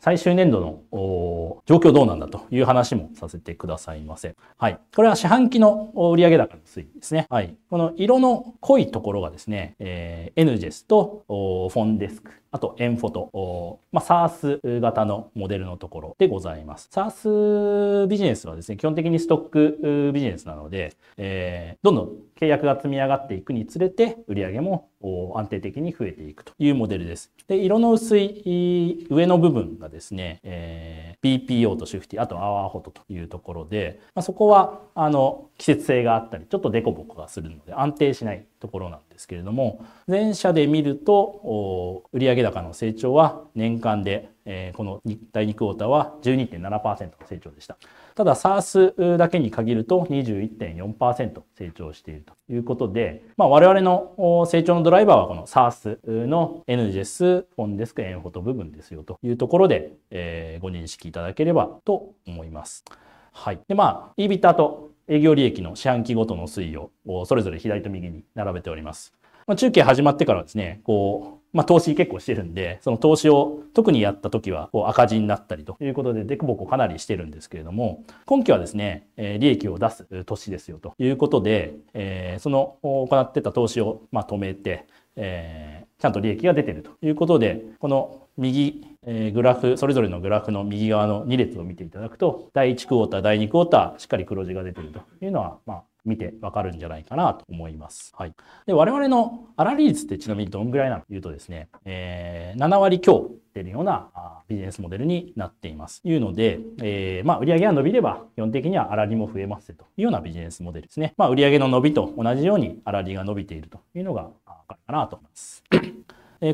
最終年度の状況どうなんだという話もさせてくださいませ。はい。これは四半期の売上高の推移ですね。はい。この色の濃いところがですね、えー、NGES とフォンデスクあと、エンフォト、まあ、SARS 型のモデルのところでございます。SARS ビジネスはですね、基本的にストックビジネスなので、えー、どんどん契約が積み上がっていくにつれて、売上も安定的に増えていくというモデルです。で、色の薄い上の部分がですね、えー、BPO とシフティ、あとアワーホトというところで、まあ、そこは、あの、季節性があったり、ちょっとデコボコがするので安定しないところなんですけれども、前者で見ると、売上高の成長は年間で、え、この第2クォーターは12.7%の成長でした。ただ SARS だけに限ると21.4%成長しているということで、まあ、我々の成長のドライバーはこの SARS の NGES、フォンデスク、エンフォト部分ですよというところで、え、ご認識いただければと思います。はい。で、まあ、EBITA と営業利益の四半期ごとの推移をそれぞれ左と右に並べております。まあ、中継始まってからですね、こう、まあ、投資結構してるんで、その投資を特にやった時はこう赤字になったりということで、デクボコかなりしてるんですけれども、今期はですね、えー、利益を出す年ですよということで、えー、その行ってた投資をまあ止めて、えー、ちゃんと利益が出てるということで、この右、え、グラフ、それぞれのグラフの右側の2列を見ていただくと、第1クォーター、第2クォーター、しっかり黒字が出てるというのは、まあ、見てわかるんじゃないかなと思います。はい。で、我々の粗利率ってちなみにどんぐらいなのというとですね、えー、7割強出るようなビジネスモデルになっています。いうので、えー、まあ、売上が伸びれば基本的には粗利も増えますというようなビジネスモデルですね。まあ、売上の伸びと同じように粗利が伸びているというのがかるかなと思います。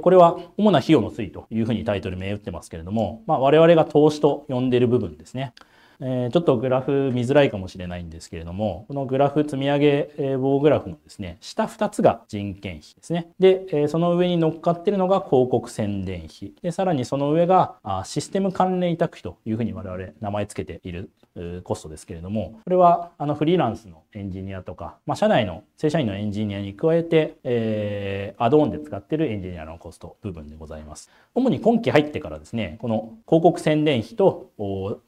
これは主な費用の推移というふうにタイトル名打ってますけれども、まあ、我々が投資と呼んでる部分ですね。えー、ちょっとグラフ見づらいかもしれないんですけれども、このグラフ積み上げ棒グラフのですね、下2つが人件費ですね。で、え、その上に乗っかってるのが広告宣伝費。で、さらにその上があシステム関連委託費というふうに我々名前つけているコストですけれども、これはあのフリーランスのエンジニアとか、まあ、社内の正社員のエンジニアに加えて、えー、アドオンで使ってるエンジニアのコスト部分でございます。主に今期入ってからですね、この広告宣伝費と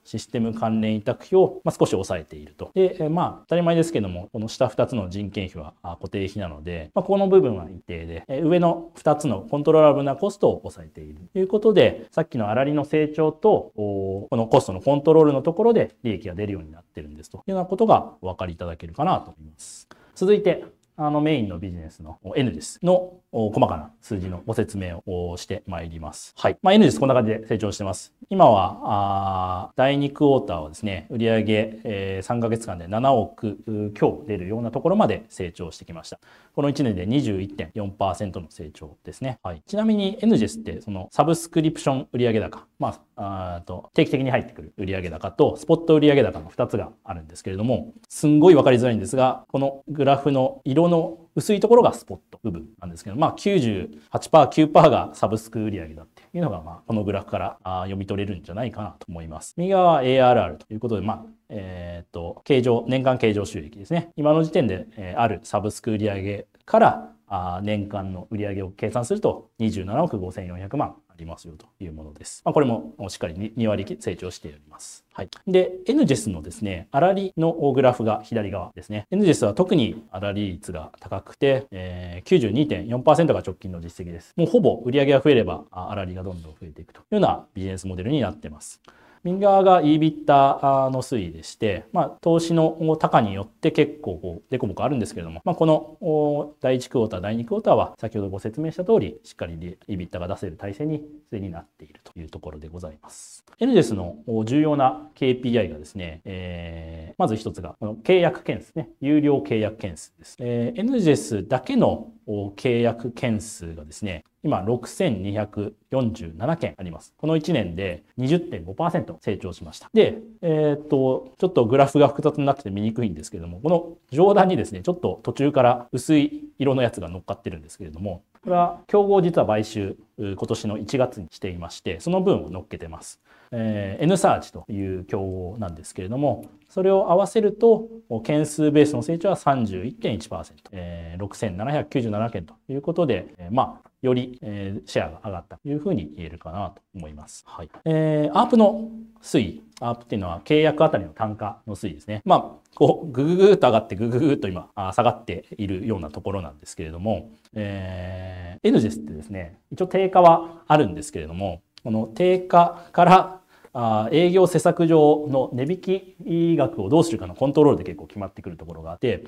システム関連委託費を、まあ、少し抑えていると。で、まあ、当たり前ですけども、この下2つの人件費は固定費なので、まあ、この部分は一定で、上の2つのコントローラブなコストを抑えているということで、さっきの粗利の成長と、このコストのコントロールのところで利益益が出るようになってるんですというようなことがお分かりいただけるかなと思います。続いて、あのメインのビジネスの N ですの細かな数字のご説明をしてまいります。はい。まあ、N です。こんな感じで成長してます。今は、あ第2クォーターはですね、売上、えー、3ヶ月間で7億強出るようなところまで成長してきました。この1年で21.4%の成長ですね。はい。ちなみに NGES ってそのサブスクリプション売上高、まあ、あと定期的に入ってくる売上高とスポット売上高の2つがあるんですけれども、すんごいわかりづらいんですが、このグラフの色の薄いところがスポット部分なんですけど、まあ98%、9%がサブスク売上だっていうのが、まあこのグラフから読み取れるんじゃないかなと思います。右側は ARR ということで、まあえっ、と、経常、年間経常収益ですね。今の時点で、えー、あるサブスク売上からあ年間の売上を計算すると27億5400万ありますよというものです。まあ、これもしっかり 2, 割成長しております。はい。で、NGES のですね、粗利のグラフが左側ですね。NGES は特に粗利率が高くて、えー、92.4%が直近の実績です。もうほぼ売上が増えれば粗利がどんどん増えていくというようなビジネスモデルになっています。右側が EBITDA の推移でして、まあ、投資の高によって結構こう、デコボコあるんですけれども、まあ、この第1クォーター、第2クォーターは先ほどご説明した通り、しっかり EBITDA が出せる体制にすでになっているというところでございます。エヌジェスの重要な KPI がですね、えー、まず一つが、この契約件数ね、有料契約件数です。えー、エヌジェスだけの契約件数がですね、今6247件あります。この1年で20.5%成長しました。で、えー、っと、ちょっとグラフが複雑になってて見にくいんですけれども、この上段にですね、ちょっと途中から薄い色のやつが乗っかってるんですけれども、これは競合実は買収今年の1月にしていまして、その分を乗っけてます。えー、N サーチという競合なんですけれども、それを合わせると、件数ベースの成長は31.1%、えー、6797件ということで、えー、まあ、より、えー、シェアが上がったというふうに言えるかなと思います。はい。えー、アープの推移、アープっていうのは契約あたりの単価の推移ですね。まあ、こう、ぐぐぐっと上がって、ぐぐぐっと今、下がっているようなところなんですけれども、えー、エヌジェスってですね、一応定価はあるんですけれども、この定価からあ営業施策上の値引き額をどうするかのコントロールで結構決まってくるところがあって、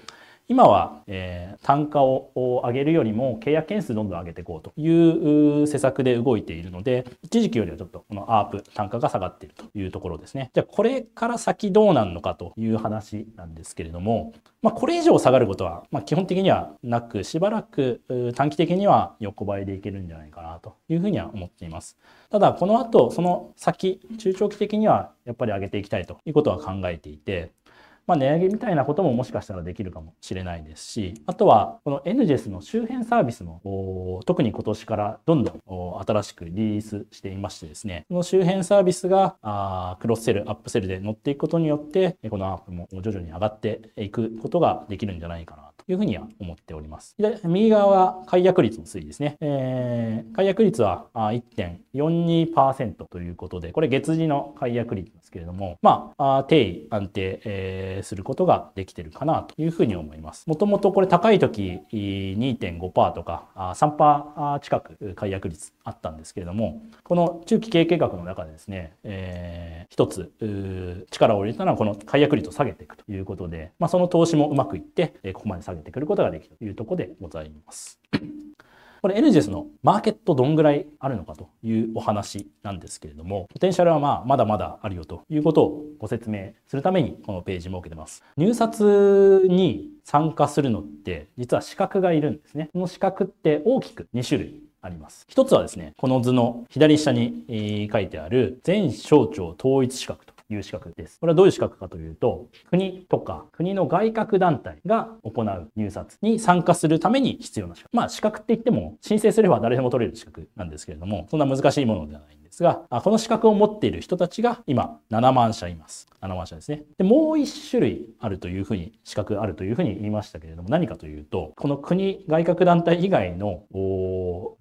今は、えー、単価を上げるよりも契約件数どんどん上げていこうという施策で動いているので、一時期よりはちょっとこのアープ単価が下がっているというところですね。じゃあこれから先どうなるのかという話なんですけれども、まあ、これ以上下がることは、ま、基本的にはなく、しばらく短期的には横ばいでいけるんじゃないかなというふうには思っています。ただ、この後、その先、中長期的にはやっぱり上げていきたいということは考えていて、まあ、値上げみたいなことももしかしたらできるかもしれないですし、あとはこの NGES の周辺サービスも特に今年からどんどん新しくリリースしていましてですね、その周辺サービスがあクロスセル、アップセルで乗っていくことによって、このアップも徐々に上がっていくことができるんじゃないかないうふうには思っております。右側は解約率の推移ですね。えー、解約率は1.42%ということで、これ月次の解約率ですけれども、まあ、定位安定、えー、することができてるかなというふうに思います。もともとこれ高い時2.5%とか3%近く解約率あったんですけれども、この中期経営計画の中でですね、えー、一つ力を入れたのはこの解約率を下げていくということで、まあ、その投資もうまくいって、ここまで下げてくることができるというところでございます。これ NGS のマーケットどんぐらいあるのかというお話なんですけれども、ポテンシャルはまあまだまだあるよということをご説明するためにこのページ設けてます。入札に参加するのって実は資格がいるんですね。この資格って大きく2種類あります。一つはですね、この図の左下に書いてある全省庁統一資格という資格です。これはどういう資格かというと、国とか国の外郭団体が行う入札に参加するために必要な資格。まあ資格って言っても申請すれば誰でも取れる資格なんですけれども、そんな難しいものではないですが、この資格を持っている人たちが今7万社います。7万社ですね。で、もう1種類あるというふうに、資格あるというふうに言いましたけれども、何かというと、この国外郭団体以外の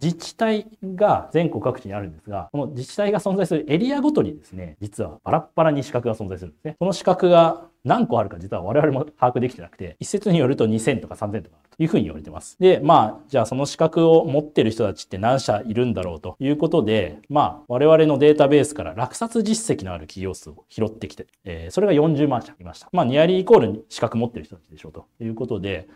自治体が全国各地にあるんですが、この自治体が存在するエリアごとにですね、実はバラッバラに資格が存在するんですね。この資格が何個あるか実は我々も把握できてなくて、一説によると2000とか3000とかあるというふうに言われてます。で、まあ、じゃあその資格を持ってる人たちって何社いるんだろうということで、まあ、我々のデータベースから落札実績のある企業数を拾ってきて、えー、それが40万社いました。まあ、ニアリーイコール資格持ってる人たちでしょうということで、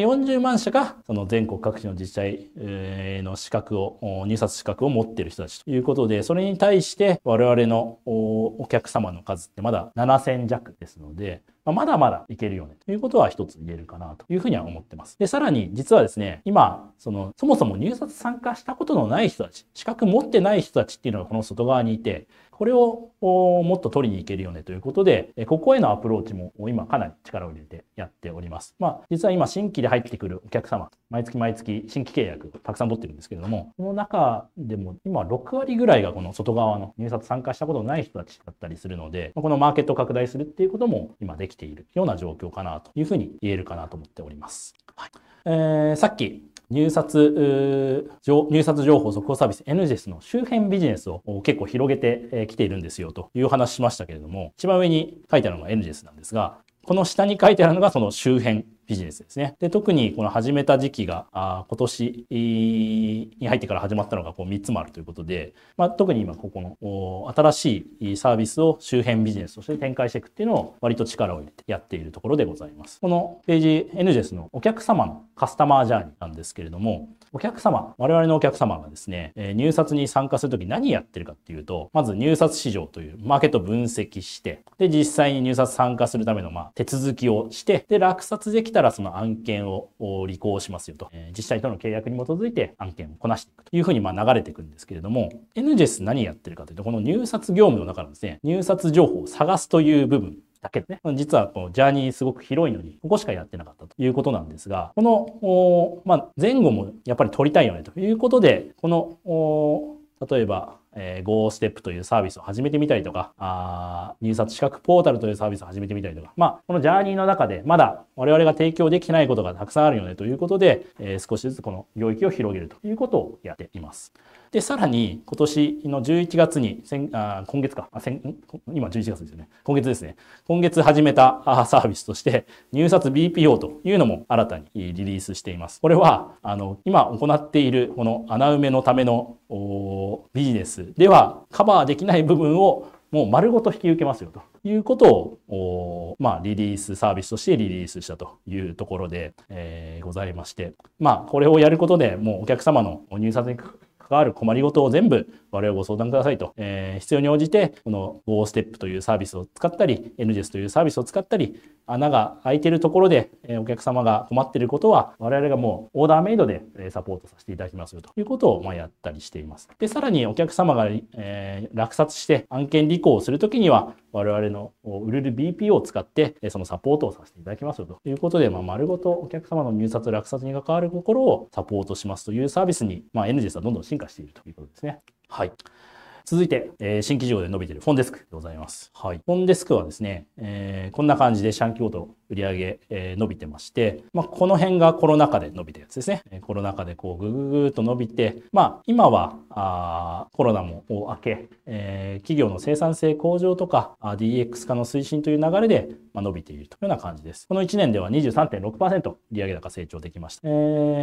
40万社がその全国各地の自治体の資格を、入札資格を持っている人たちということで、それに対して我々のお客様の数ってまだ7000弱ですので、まだまだいけるよねということは一つ言えるかなというふうには思ってます。で、さらに実はですね、今、その、そもそも入札参加したことのない人たち、資格持ってない人たちっていうのがこの外側にいて、これをもっと取りに行けるよねということで、ここへのアプローチも今かなり力を入れてやっております。まあ、実は今新規で入ってくるお客様、毎月毎月新規契約たくさん取ってるんですけれども、その中でも今6割ぐらいがこの外側の入札参加したことのない人たちだったりするので、このマーケットを拡大するっていうことも今できているような状況かなというふうに言えるかなと思っております。はいえー、さっき入札、入札情報速報サービス NGES の周辺ビジネスを結構広げてきているんですよという話しましたけれども、一番上に書いてあるのが NGES なんですが、この下に書いてあるのがその周辺ビジネスですね。で、特にこの始めた時期が、あ今年に入ってから始まったのがこう3つもあるということで、まあ、特に今ここの新しいサービスを周辺ビジネスとして展開していくっていうのを割と力を入れてやっているところでございます。このページ NGES のお客様のカスタマージャーニーなんですけれども、お客様、我々のお客様がですね、え入札に参加するとき何やってるかっていうと、まず入札市場というマーケットを分析して、で、実際に入札参加するためのま手続きをして、で、落札できたらその案件を履行しますよと、え実際との契約に基づいて案件をこなしていくと。いうふうにま流れていくんですけれども、NGES 何やってるかというと、この入札業務の中のですね、入札情報を探すという部分だけね。実はこのジャーニーすごく広いのに、ここしかやってなかったということなんですが、この、まあ、前後もやっぱり取りたいよねということで、この、例えば、えー、Go ステップというサービスを始めてみたりとか、あ入札資格ポータルというサービスを始めてみたりとか、まあ、このジャーニーの中でまだ我々が提供できてないことがたくさんあるよねということで、えー、少しずつこの領域を広げるということをやっています。で、さらに今年の11月に、あ今月かあ先、今11月ですよね。今月ですね。今月始めたサービスとして、入札 BPO というのも新たにリリースしています。これは、あの、今行っているこの穴埋めのためのビジネスではカバーできない部分をもう丸ごと引き受けますよということを、まあ、リリースサービスとしてリリースしたというところで、えー、ございまして、まあ、これをやることでもうお客様の入札に関わる困りごとを全部我々ご相談くださいと、えー、必要に応じて、この GoStep というサービスを使ったり、NGES というサービスを使ったり、穴が開いているところで、え、お客様が困っていることは、我々がもうオーダーメイドでサポートさせていただきますよということを、ま、やったりしています。で、さらにお客様が、え、落札して案件履行をするときには、我々の売れる BPO を使って、そのサポートをさせていただきますよということで、まあ、丸ごとお客様の入札、落札に関わるところをサポートしますというサービスに、まあ、NGES はどんどん進化しているということですね。はい。続いて、えー、新規事業で伸びているフォンデスクでございます。はい。フォンデスクはですね、えー、こんな感じで四半期ごと売上、え、伸びてまして、まあ、この辺がコロナ禍で伸びたやつですね。コロナ禍でこうぐぐぐっと伸びて、まあ、今はあコロナも明け、えー、企業の生産性向上とか DX 化の推進という流れで、まあ、伸びているというような感じです。この1年では23.6%利上高成長できました。え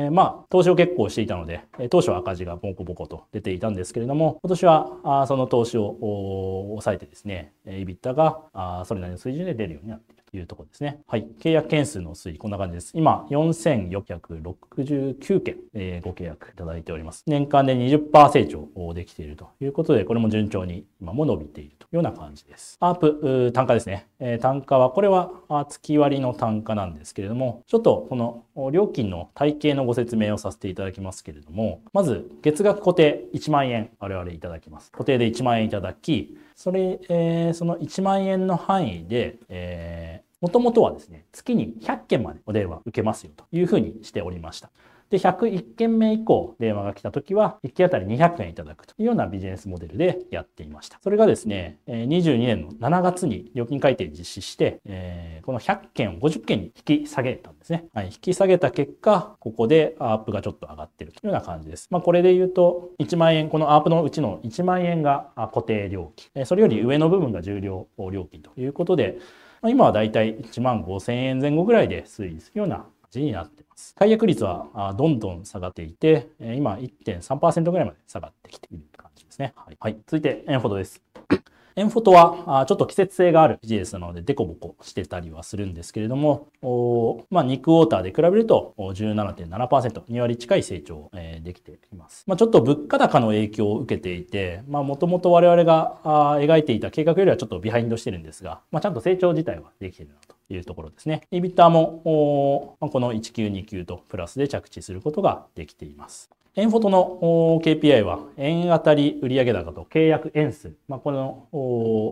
ー、まあ、投資を結構していたので、当初は赤字がボコボコと出ていたんですけれども、今年はあその投資を抑えてですね、EBITDA があそれなりの水準で出るようになっている。いうところですね。はい。契約件数の推移、こんな感じです。今、4469件、えー、ご契約いただいております。年間で20%成長できているということで、これも順調に今も伸びているというような感じです。アープ、単価ですね。えー、単価は、これは月割の単価なんですけれども、ちょっとこの料金の体系のご説明をさせていただきますけれども、まず、月額固定1万円我々いただきます。固定で1万円いただき、それ、えー、その1万円の範囲で、えー、もともとはですね、月に100件までお電話受けますよというふうにしておりました。で、101件目以降電話が来た時は、1件あたり200円いただくというようなビジネスモデルでやっていました。それがですね、22年の7月に料金改定実施して、この100件を50件に引き下げたんですね。はい、引き下げた結果、ここでアープがちょっと上がっているというような感じです。まあ、これで言うと、1万円、このアープのうちの1万円が固定料金、それより上の部分が重量料金ということで、今はだいたい1万5千円前後ぐらいで推移するような感じになっています解約率はどんどん下がっていて、今1.3%ぐらいまで下がってきている感じですね。はい。はい、続いて、エンフォトです。エンフォトはちょっと季節性があるビジネスなのでデコボコしてたりはするんですけれども、まあ、ニックウォーターで比べると17.7%、2割近い成長を、えできています。まあ、ちょっと物価高の影響を受けていて、もともと我々が描いていた計画よりはちょっとビハインドしてるんですが、まあ、ちゃんと成長自体はできているなと。いうところですね。EBITDA もこの1級2級とプラスで着地することができています。エンフォトの KPI は円当たり売上高と契約円数、まあ、この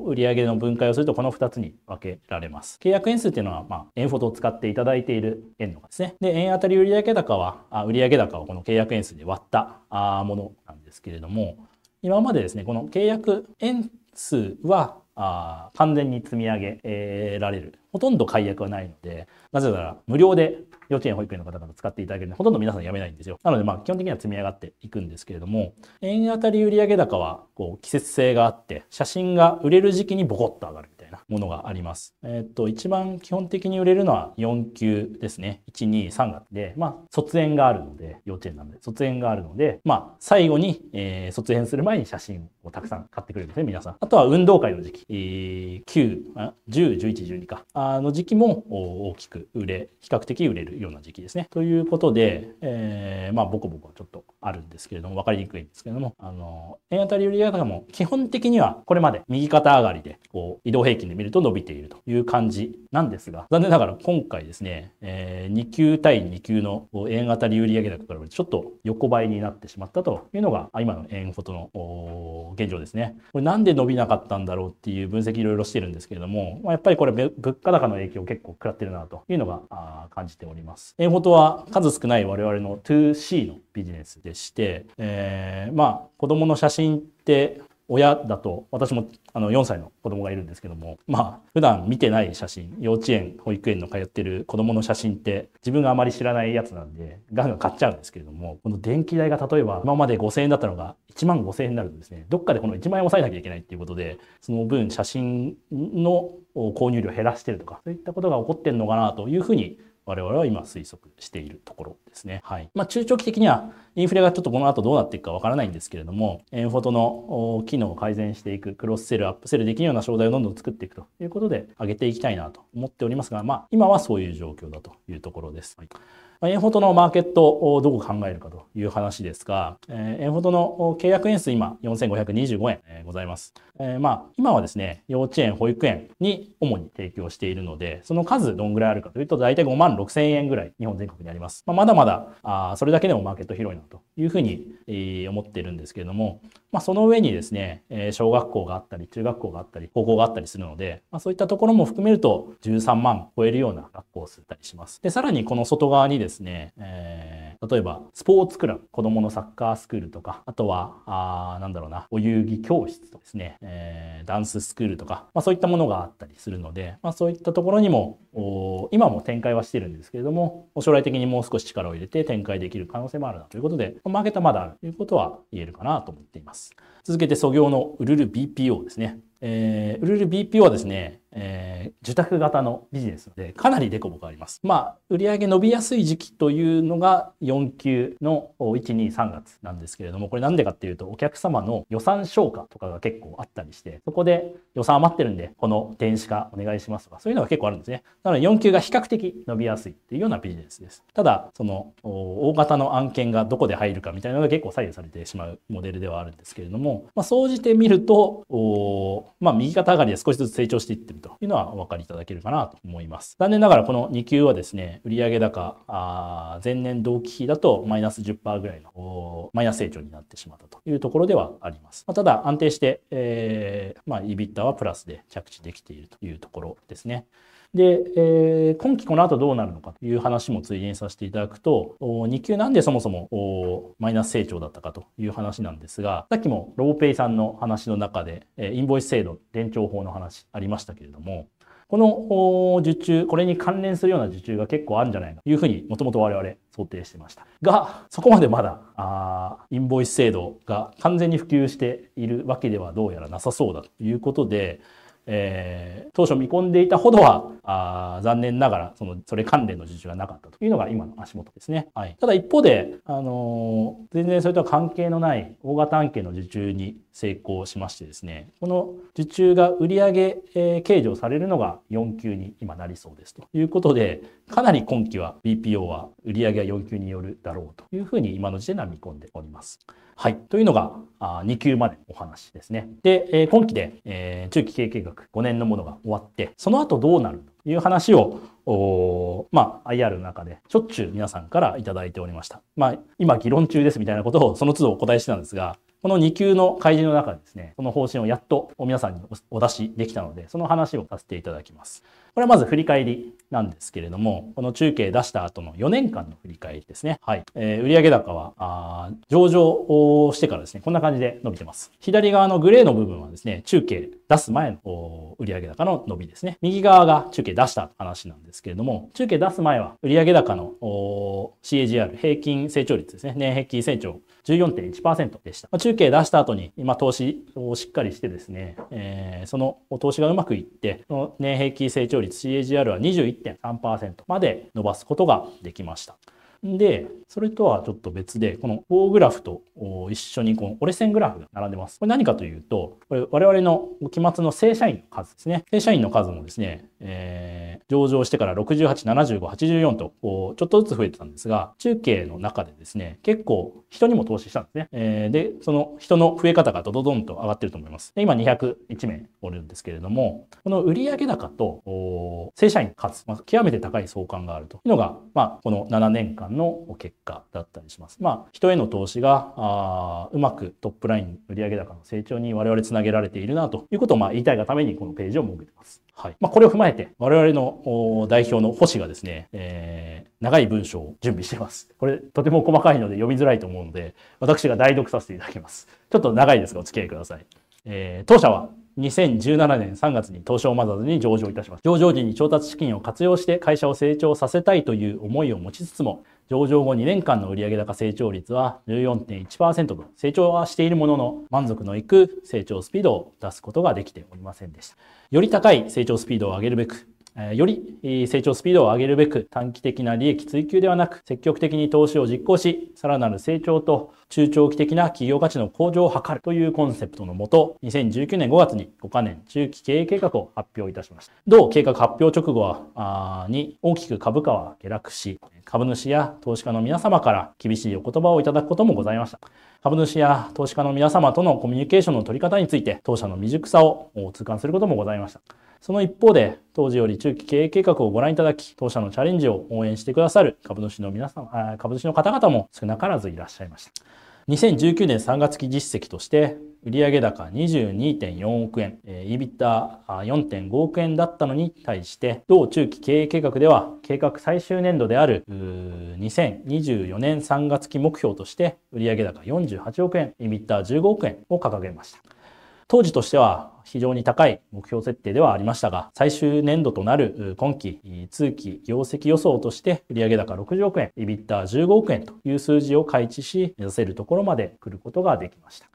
売上の分解をするとこの2つに分けられます。契約円数っていうのは、まあ、エンフォトを使っていただいている円のですね。で、円当たり売上高は、あ売上高をこの契約円数で割ったものなんですけれども、今までですね、この契約円数はあ完全に積み上げられる。ほとんど解約はないので、なぜなら無料で幼稚園保育園の方々使っていただけるので、ほとんど皆さん辞めないんですよ。なので、まあ、基本的には積み上がっていくんですけれども、円当たり売上高は、こう、季節性があって、写真が売れる時期にボコッと上がるいなものがあります。えっ、と、一番基本的に売れるのは4級ですね。1、2、3月で、まあ、卒園があるので、幼稚園なんで、卒園があるので、まあ、最後に、えー、卒園する前に写真をたくさん買ってくれるんですね、皆さん。あとは運動会の時期、えー、9、10、11、12か、あの時期も大きく売れ、比較的売れるような時期ですね。ということで、えー、まあ、ボコボコちょっとあるんですけれども、分かりにくいんですけれども、あの、円当たり売り上高も基本的にはこれまで右肩上がりで、こう、移動平均で見ると伸びているという感じなんですが、残念ながら今回ですね、えー、2級対2級の円当たり売上高からちょっと横ばいになってしまったというのが、今の円フォトの現状ですね。これなんで伸びなかったんだろうっていう分析いろいろしてるんですけれども、まあ、やっぱりこれ物価高の影響を結構食らってるなというのが感じております。円フォトは数少ない我々の 2C のビジネスでして、えー、まあ子供の写真って親だと、私もあの4歳の子供がいるんですけども、まあ、普段見てない写真、幼稚園、保育園の通ってる子供の写真って自分があまり知らないやつなんで、ガンガン買っちゃうんですけれども、この電気代が例えば今まで5000円だったのが1万5000円になるとですね、どっかでこの1万円を抑えなきゃいけないっていうことで、その分写真の購入量を減らしてるとか、そういったことが起こってるのかなというふうに我々は今推測しているところですね。はい。まあ、中長期的にはインフレがちょっとこの後どうなっていくかわからないんですけれども、エンフォトの機能を改善していく、クロスセル、アップセルできるような商材をどんどん作っていくということで上げていきたいなと思っておりますが、まあ、今はそういう状況だというところです。はいエンフォトのマーケットをどう考えるかという話ですが、えー、エンフォトの契約円数今4525円、ございます。え、まあ、今はですね、幼稚園、保育園に主に提供しているので、その数どんぐらいあるかというと、大体5万6千円ぐらい日本全国にあります。まあ、まだまだあ、それだけでもマーケット広いなというふうに、え、思っているんですけれども、まあ、その上にですね、え、小学校があったり、中学校があったり、高校があったりするので、まあ、そういったところも含めると13万超えるような学校をすったりします。で、さらにこの外側にですね、えー、例えばスポーツクラブ、子供のサッカースクールとか、あとは、あなんだろうな、お遊戯教室とですね、えー、ダンススクールとか、まあ、そういったものがあったりするので、まあ、そういったところにも今も展開はしてるんですけれども将来的にもう少し力を入れて展開できる可能性もあるなということでマーケットはまだあるということは言えるかなと思っています続けて素業のウルル BPO ですね。えー、ウルル BPO はですね、受託型のビジネスでかなりデコボコあります。まあ、売上伸びやすい時期というのが4級の1、2、3月なんですけれども、これなんでかっていうと、お客様の予算消化とかが結構あったりして、そこで予算余ってるんで、この電子化お願いしますとか、そういうのが結構あるんですね。なので4級が比較的伸びやすいっていうようなビジネスです。ただ、その大型の案件がどこで入るかみたいなのが結構左右されてしまうモデルではあるんですけれども、まあ、総じてみると、まあ、右肩上がりで少しずつ成長していってるというのはお分かりいただけるかなと思います。残念ながらこの2級はですね、売上高、あ前年同期比だとマイナス10%ぐらいのマイナス成長になってしまったというところではあります。まあ、ただ安定して、えー、まあ、EBITDA はプラスで着地できているというところですね。で、えー、今期この後どうなるのかという話もついでにさせていただくと、2級なんでそもそもマイナス成長だったかという話なんですが、さっきもローペイさんの話の中で、えインボイス制度、伝承法の話ありましたけれども、この受注、これに関連するような受注が結構あるんじゃないかというふうにもともと我々想定してました。が、そこまでまだあインボイス制度が完全に普及しているわけではどうやらなさそうだということで、えー、当初見込んでいたほどはあ残念ながらそのそれ関連の受注がなかったというのが今の足元ですね。はい、ただ一方で、あのー、全然それとは関係のない大型案件の受注に成功しましてですねこの受注が売上、え、計上されるのが4級に今なりそうですということでかなり今期は BPO は売上が4級によるだろうというふうに今の時点では見込んでおります。はい。というのがあ2級までお話ですね。で、えー、今期で、えー、中期経営計画5年のものが終わって、その後どうなるという話を、まあ、IR の中でしょっちゅう皆さんからいただいておりました。まあ、今議論中ですみたいなことをその都度お答えしてたんですが、この2級の開示の中でですね、その方針をやっと皆さんにお出しできたので、その話をさせていただきます。これはまず振り返りなんですけれども、この中継出した後の4年間の振り返りですね。はい。えー、売上高は、あ上場をしてからですね、こんな感じで伸びてます。左側のグレーの部分はですね、中継出す前の売上高の伸びですね。右側が中継出した話なんですけれども、中継出す前は売上高の CAGR、平均成長率ですね。年平均成長14.1%でした。中継出した後に、今投資をしっかりしてですね、えー、その投資がうまくいって、の年平均成長率 CAGR は21.3%まで伸ばすことができました。で、それとはちょっと別で、この棒グラフと一緒にこの折れ線グラフが並んでます。これ何かというと、これ我々の期末の正社員の数ですね。正社員の数もですね、えー、上場してから68、75、84とこうちょっとずつ増えてたんですが、中継の中でですね、結構人にも投資したんですね。えー、で、その人の増え方がドドドンと上がってると思います。で今201名おるんですけれども、この売上高と正社員の数、まあ、極めて高い相関があるというのが、まあ、この7年間の結果だったりします。まあ、人への投資があうまくトップライン売上高の成長に我々つなげられているなということをまあ言いたいがためにこのページを設けてます。はい。まあ、これを踏まえて、我々の代表の星がですね、えー、長い文章を準備しています。これ、とても細かいので読みづらいと思うので、私が代読させていただきます。ちょっと長いですが、お付き合いください。えー、当社は2017年3月に東証マザーズに上場いたします。上場時に調達資金を活用して会社を成長させたいという思いを持ちつつも、上場後2年間の売上高成長率は14.1%と成長はしているものの満足のいく成長スピードを出すことができておりませんでした。より高い成長スピードを上げるべく、より成長スピードを上げるべく短期的な利益追求ではなく積極的に投資を実行し、さらなる成長と中長期的な企業価値の向上を図るというコンセプトのもと、2019年5月に5カ年中期経営計画を発表いたしました。同計画発表直後はに大きく株価は下落し、株主や投資家の皆様から厳しいお言葉をいただくこともございました。株主や投資家の皆様とのコミュニケーションの取り方について、当社の未熟さを痛感することもございました。その一方で、当時より中期経営計画をご覧いただき、当社のチャレンジを応援してくださる株主の皆様、株主の方々も少なからずいらっしゃいました。2019年3月期実績として、売上高22.4億円、EBITDA4.5 億円だったのに対して、同中期経営計画では、計画最終年度である2024年3月期目標として、売上高48億円、EBITDA15 億円を掲げました。当時としては非常に高い目標設定ではありましたが、最終年度となる今期通期業績予想として売上高60億円、EBITDA15 億円という数字を開示し、目指せるところまで来ることができました。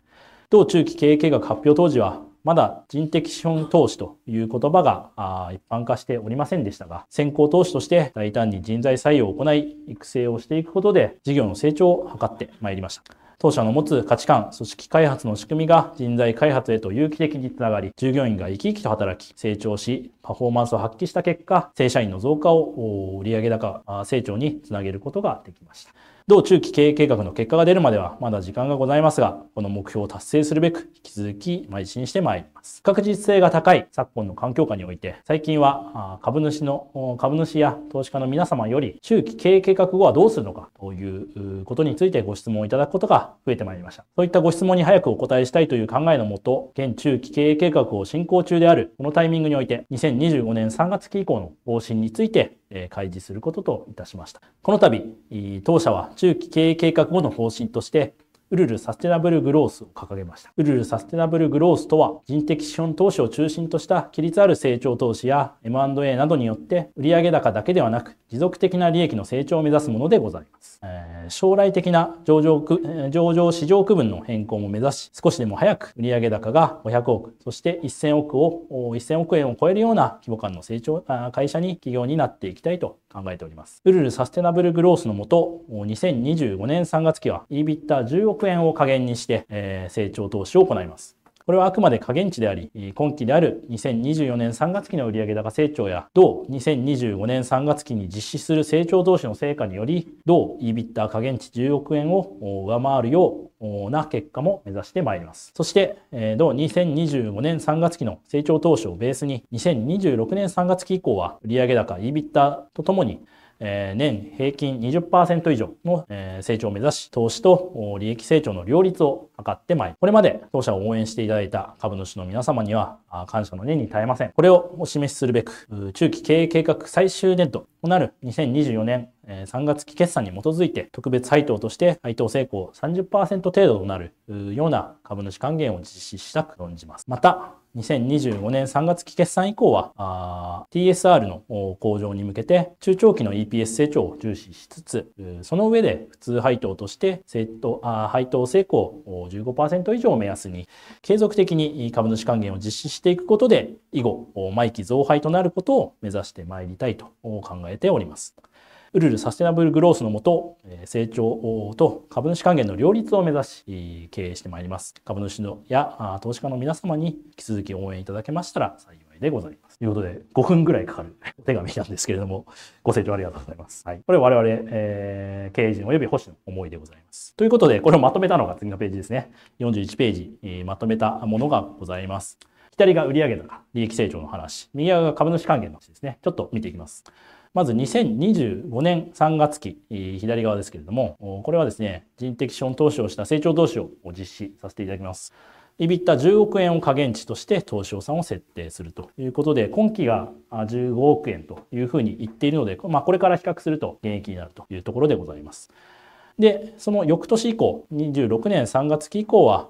同中期経営計画発表当時は、まだ人的資本投資という言葉が一般化しておりませんでしたが、先行投資として大胆に人材採用を行い、育成をしていくことで事業の成長を図ってまいりました。当社の持つ価値観、組織開発の仕組みが人材開発へと有機的につながり、従業員が生き生きと働き、成長し、パフォーマンスを発揮した結果、正社員の増加を売上高成長につなげることができました。同中期経営計画の結果が出るまではまだ時間がございますが、この目標を達成するべく引き続き邁進してまいります。確実性が高い昨今の環境下において、最近は株主の、株主や投資家の皆様より中期経営計画後はどうするのかということについてご質問をいただくことが増えてまいりました。そういったご質問に早くお答えしたいという考えのもと、現中期経営計画を進行中であるこのタイミングにおいて、2025年3月期以降の方針について開示することといたしました。この度、当社は中期経営計画後の方針として、ウルルサステナブルグロースを掲げました。ウルルサステナブルグロースとは、人的資本投資を中心とした規律ある成長投資や M&A などによって売上高だけではなく、持続的な利益の成長を目指すものでございます。えー、将来的な上場上場市場区分の変更も目指し、少しでも早く売上高が500億、そして1000億を、1000億円を超えるような規模感の成長、会社に企業になっていきたいと考えております。ウルルサステナブルグロースのもと、2025年3月期は EBITDA10 億円を加減にして、え、成長投資を行います。これはあくまで加減値であり、今期である2024年3月期の売上高成長や、同2025年3月期に実施する成長投資の成果により、同 EBITDA 加減値10億円を上回るような結果も目指してまいります。そして、同2025年3月期の成長投資をベースに、2026年3月期以降は売上高 EBITDA とともにえ年平均20%以上の、え成長を目指し、投資と利益成長の両立を図ってまいり、これまで当社を応援していただいた株主の皆様には感謝の念に耐えません。これをお示しするべく、中期経営計画最終年度となる2024年3月期決算に基づいて特別配当として配当成功30%程度となるような株主還元を実施したく存じます。また、2025年3月期決算以降は、TSR の向上に向けて中長期の EPS 成長を重視しつつ、その上で普通配当として配当成功15%以上を目安に継続的に株主還元を実施していくことで、以後、毎期増配となることを目指してまいりたいと考えております。ウルルサステナブルグロースのもと、成長と株主還元の両立を目指し、経営してまいります。株主のや投資家の皆様に引き続き応援いただけましたら幸いでございます。ということで、5分ぐらいかかるお 手紙なんですけれども、ご清聴ありがとうございます。はい。これ我々、えー、経営陣及び保守の思いでございます。ということで、これをまとめたのが次のページですね。41ページ、まとめたものがございます。左が売上高、利益成長の話。右側が株主還元の話ですね。ちょっと見ていきます。まず2025年3月期、左側ですけれども、これはですね、人的資本投資をした成長投資を実施させていただきます。EBITDA10 億円を下限値として投資予算を設定するということで、今期が15億円というふうに言っているので、まあ、これから比較すると減益になるというところでございます。で、その翌年以降、26年3月期以降は、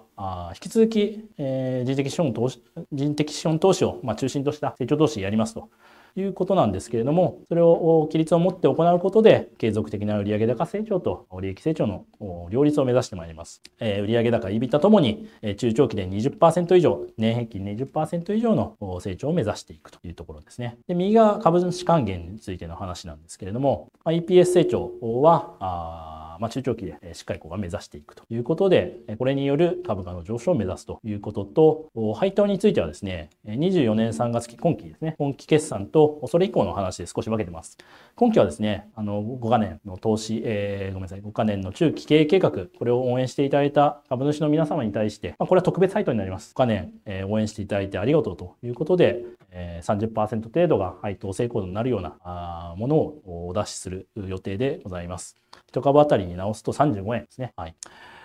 引き続き、えー、人的資本投資人的資本投資を、まあ、中心とした成長投資やりますということなんですけれども、それを規律を持って行うことで、継続的な売上高成長と利益成長の両立を目指してまいります。えー、売上高、EBITDA ともに、中長期で20%以上、年平均20%以上の成長を目指していくというところですね。で右が株主還元についての話なんですけれども、EPS 成長は、まあ、中長期でしっかりここが目指していくということで、これによる株価の上昇を目指すということと、配当についてはですね、24年3月期、今期ですね、今期決算とそれ以降の話で少し分けてます。今期はですね、あの、5カ年の投資、えー、ごめんなさい、5カ年の中期経営計画、これを応援していただいた株主の皆様に対して、まあ、これは特別配当になります。5カ年、えー、応援していただいてありがとうということで、え、30%程度が配当成功になるようなものをお出しする予定でございます。1株当たりに直すと35円ですね。はい。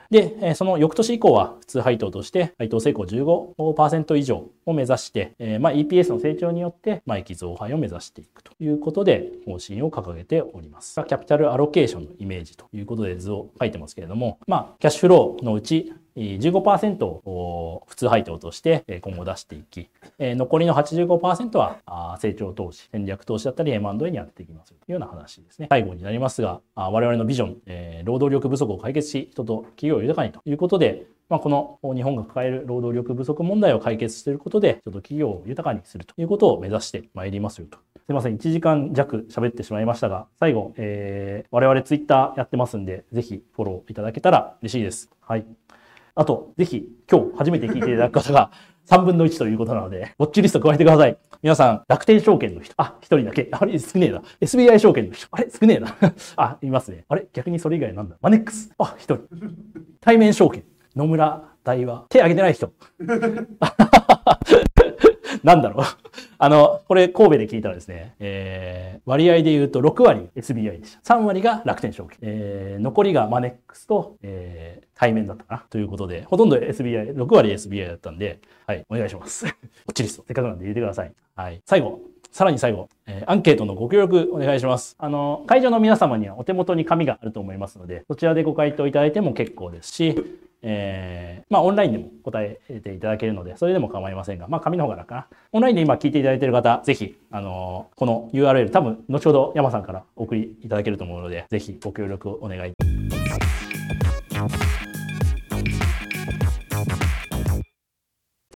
で、その翌年以降は普通配当として配当成功15%以上を目指して、まあ、EPS の成長によって益増配を目指していくということで方針を掲げております。キャピタルアロケーションのイメージということで図を書いてますけれども、まあ、キャッシュフローのうち15%を普通配当として今後出していき、残りの85%は成長投資、戦略投資だったり M&A にやっていきますというような話ですね。最後になりますが、我々のビジョン、労働力不足を解決し、人と企業を豊かにということで、まあ、この日本が抱える労働力不足問題を解決することで、人と企業を豊かにするということを目指してまいりますよと。すいません、1時間弱喋ってしまいましたが、最後、えー、我々ツイッターやってますんで、ぜひフォローいただけたら嬉しいです。はい。あと、ぜひ、今日初めて聞いていただく方が 3分の1ということなので、ウォッチリスト加えてください。皆さん、楽天証券の人。あ、1人だけ。あれ、少ねえな。SBI 証券の人。あれ、少ねえな。あ、いますね。あれ、逆にそれ以外なんだ。マネックス。あ、1人。対面証券。野村大和。手挙げてない人。なんだろう。あの、これ神戸で聞いたらですね、えー、割合で言うと6割 SBI でした。3割が楽天証券。えー、残りがマネックスと、えー、対面だったかな。ということで、ほとんど SBI、6割 SBI だったんで、はい、お願いします。こっちリスト。せっかくなんで入れてください。はい。最後、さらに最後、えー、アンケートのご協力お願いします。あの、会場の皆様にはお手元に紙があると思いますので、そちらでご回答いただいても結構ですし、えー、まあオンラインでも答えていただけるので、それでも構いませんが、まあ紙の方が楽かな。オンラインで今聞いていただいている方、ぜひ、あのー、この URL 多分、後ほど山さんからお送りいただけると思うので、ぜひご協力をお願い